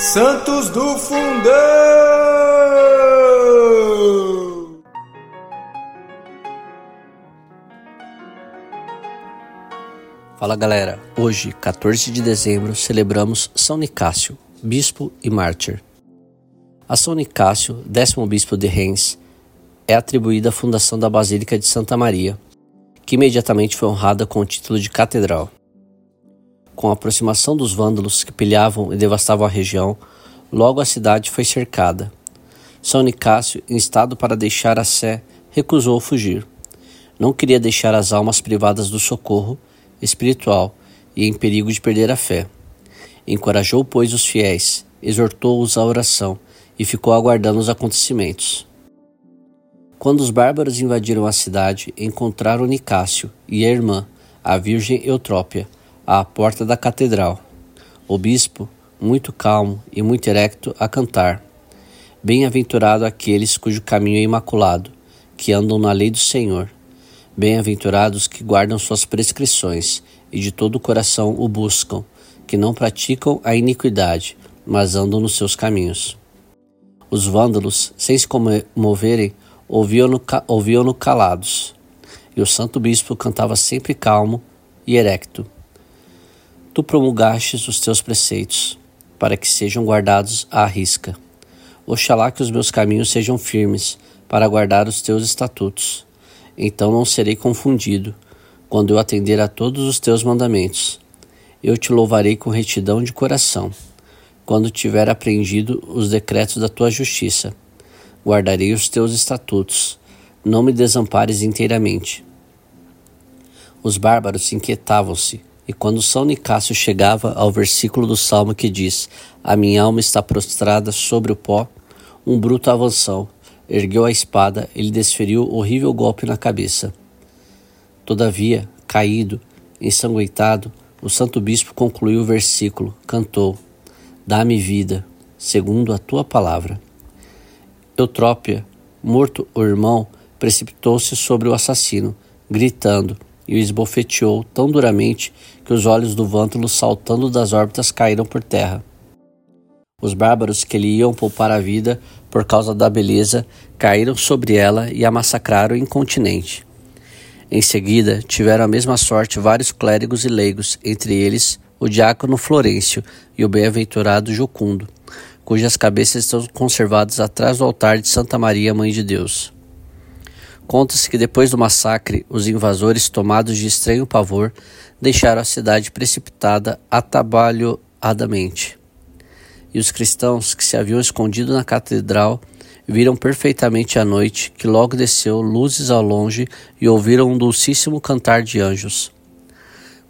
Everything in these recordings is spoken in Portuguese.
Santos do Fundão! Fala galera, hoje, 14 de dezembro, celebramos São Nicásio, bispo e mártir. A São Nicásio, décimo bispo de Reims, é atribuída a fundação da Basílica de Santa Maria, que imediatamente foi honrada com o título de catedral. Com a aproximação dos vândalos que pilhavam e devastavam a região, logo a cidade foi cercada. São Nicásio, instado para deixar a Sé, recusou fugir. Não queria deixar as almas privadas do socorro espiritual e em perigo de perder a fé. Encorajou, pois, os fiéis, exortou-os à oração e ficou aguardando os acontecimentos. Quando os bárbaros invadiram a cidade, encontraram Nicásio e a irmã, a Virgem Eutrópia, à porta da catedral. O bispo, muito calmo e muito erecto, a cantar: Bem-aventurado aqueles cujo caminho é imaculado, que andam na lei do Senhor. Bem-aventurados que guardam suas prescrições e de todo o coração o buscam, que não praticam a iniquidade, mas andam nos seus caminhos. Os vândalos, sem se comoverem, ouviam-no ouviam calados, e o santo bispo cantava sempre calmo e erecto. Tu promulgastes os teus preceitos, para que sejam guardados à risca. Oxalá que os meus caminhos sejam firmes, para guardar os teus estatutos. Então não serei confundido, quando eu atender a todos os teus mandamentos. Eu te louvarei com retidão de coração, quando tiver aprendido os decretos da tua justiça. Guardarei os teus estatutos, não me desampares inteiramente. Os bárbaros inquietavam-se e quando São Nicásio chegava ao versículo do salmo que diz: A minha alma está prostrada sobre o pó, um bruto avançou, ergueu a espada e lhe desferiu horrível golpe na cabeça. Todavia, caído, ensanguentado, o santo bispo concluiu o versículo, cantou: Dá-me vida, segundo a tua palavra. Eutrópia, morto o irmão, precipitou-se sobre o assassino, gritando: e o esbofeteou tão duramente que os olhos do vântalo saltando das órbitas caíram por terra. Os bárbaros que lhe iam poupar a vida por causa da beleza caíram sobre ela e a massacraram incontinente. Em seguida, tiveram a mesma sorte vários clérigos e leigos, entre eles o diácono Florencio e o bem-aventurado Jocundo, cujas cabeças estão conservadas atrás do altar de Santa Maria, Mãe de Deus. Conta-se que depois do massacre, os invasores, tomados de estranho pavor, deixaram a cidade precipitada atabalhoadamente. E os cristãos que se haviam escondido na catedral viram perfeitamente à noite que logo desceu luzes ao longe e ouviram um dulcíssimo cantar de anjos.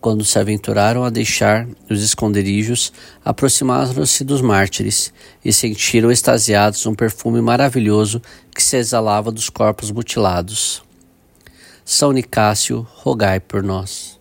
Quando se aventuraram a deixar os esconderijos, aproximaram-se dos mártires e sentiram extasiados um perfume maravilhoso que se exalava dos corpos mutilados. São Nicásio, rogai por nós.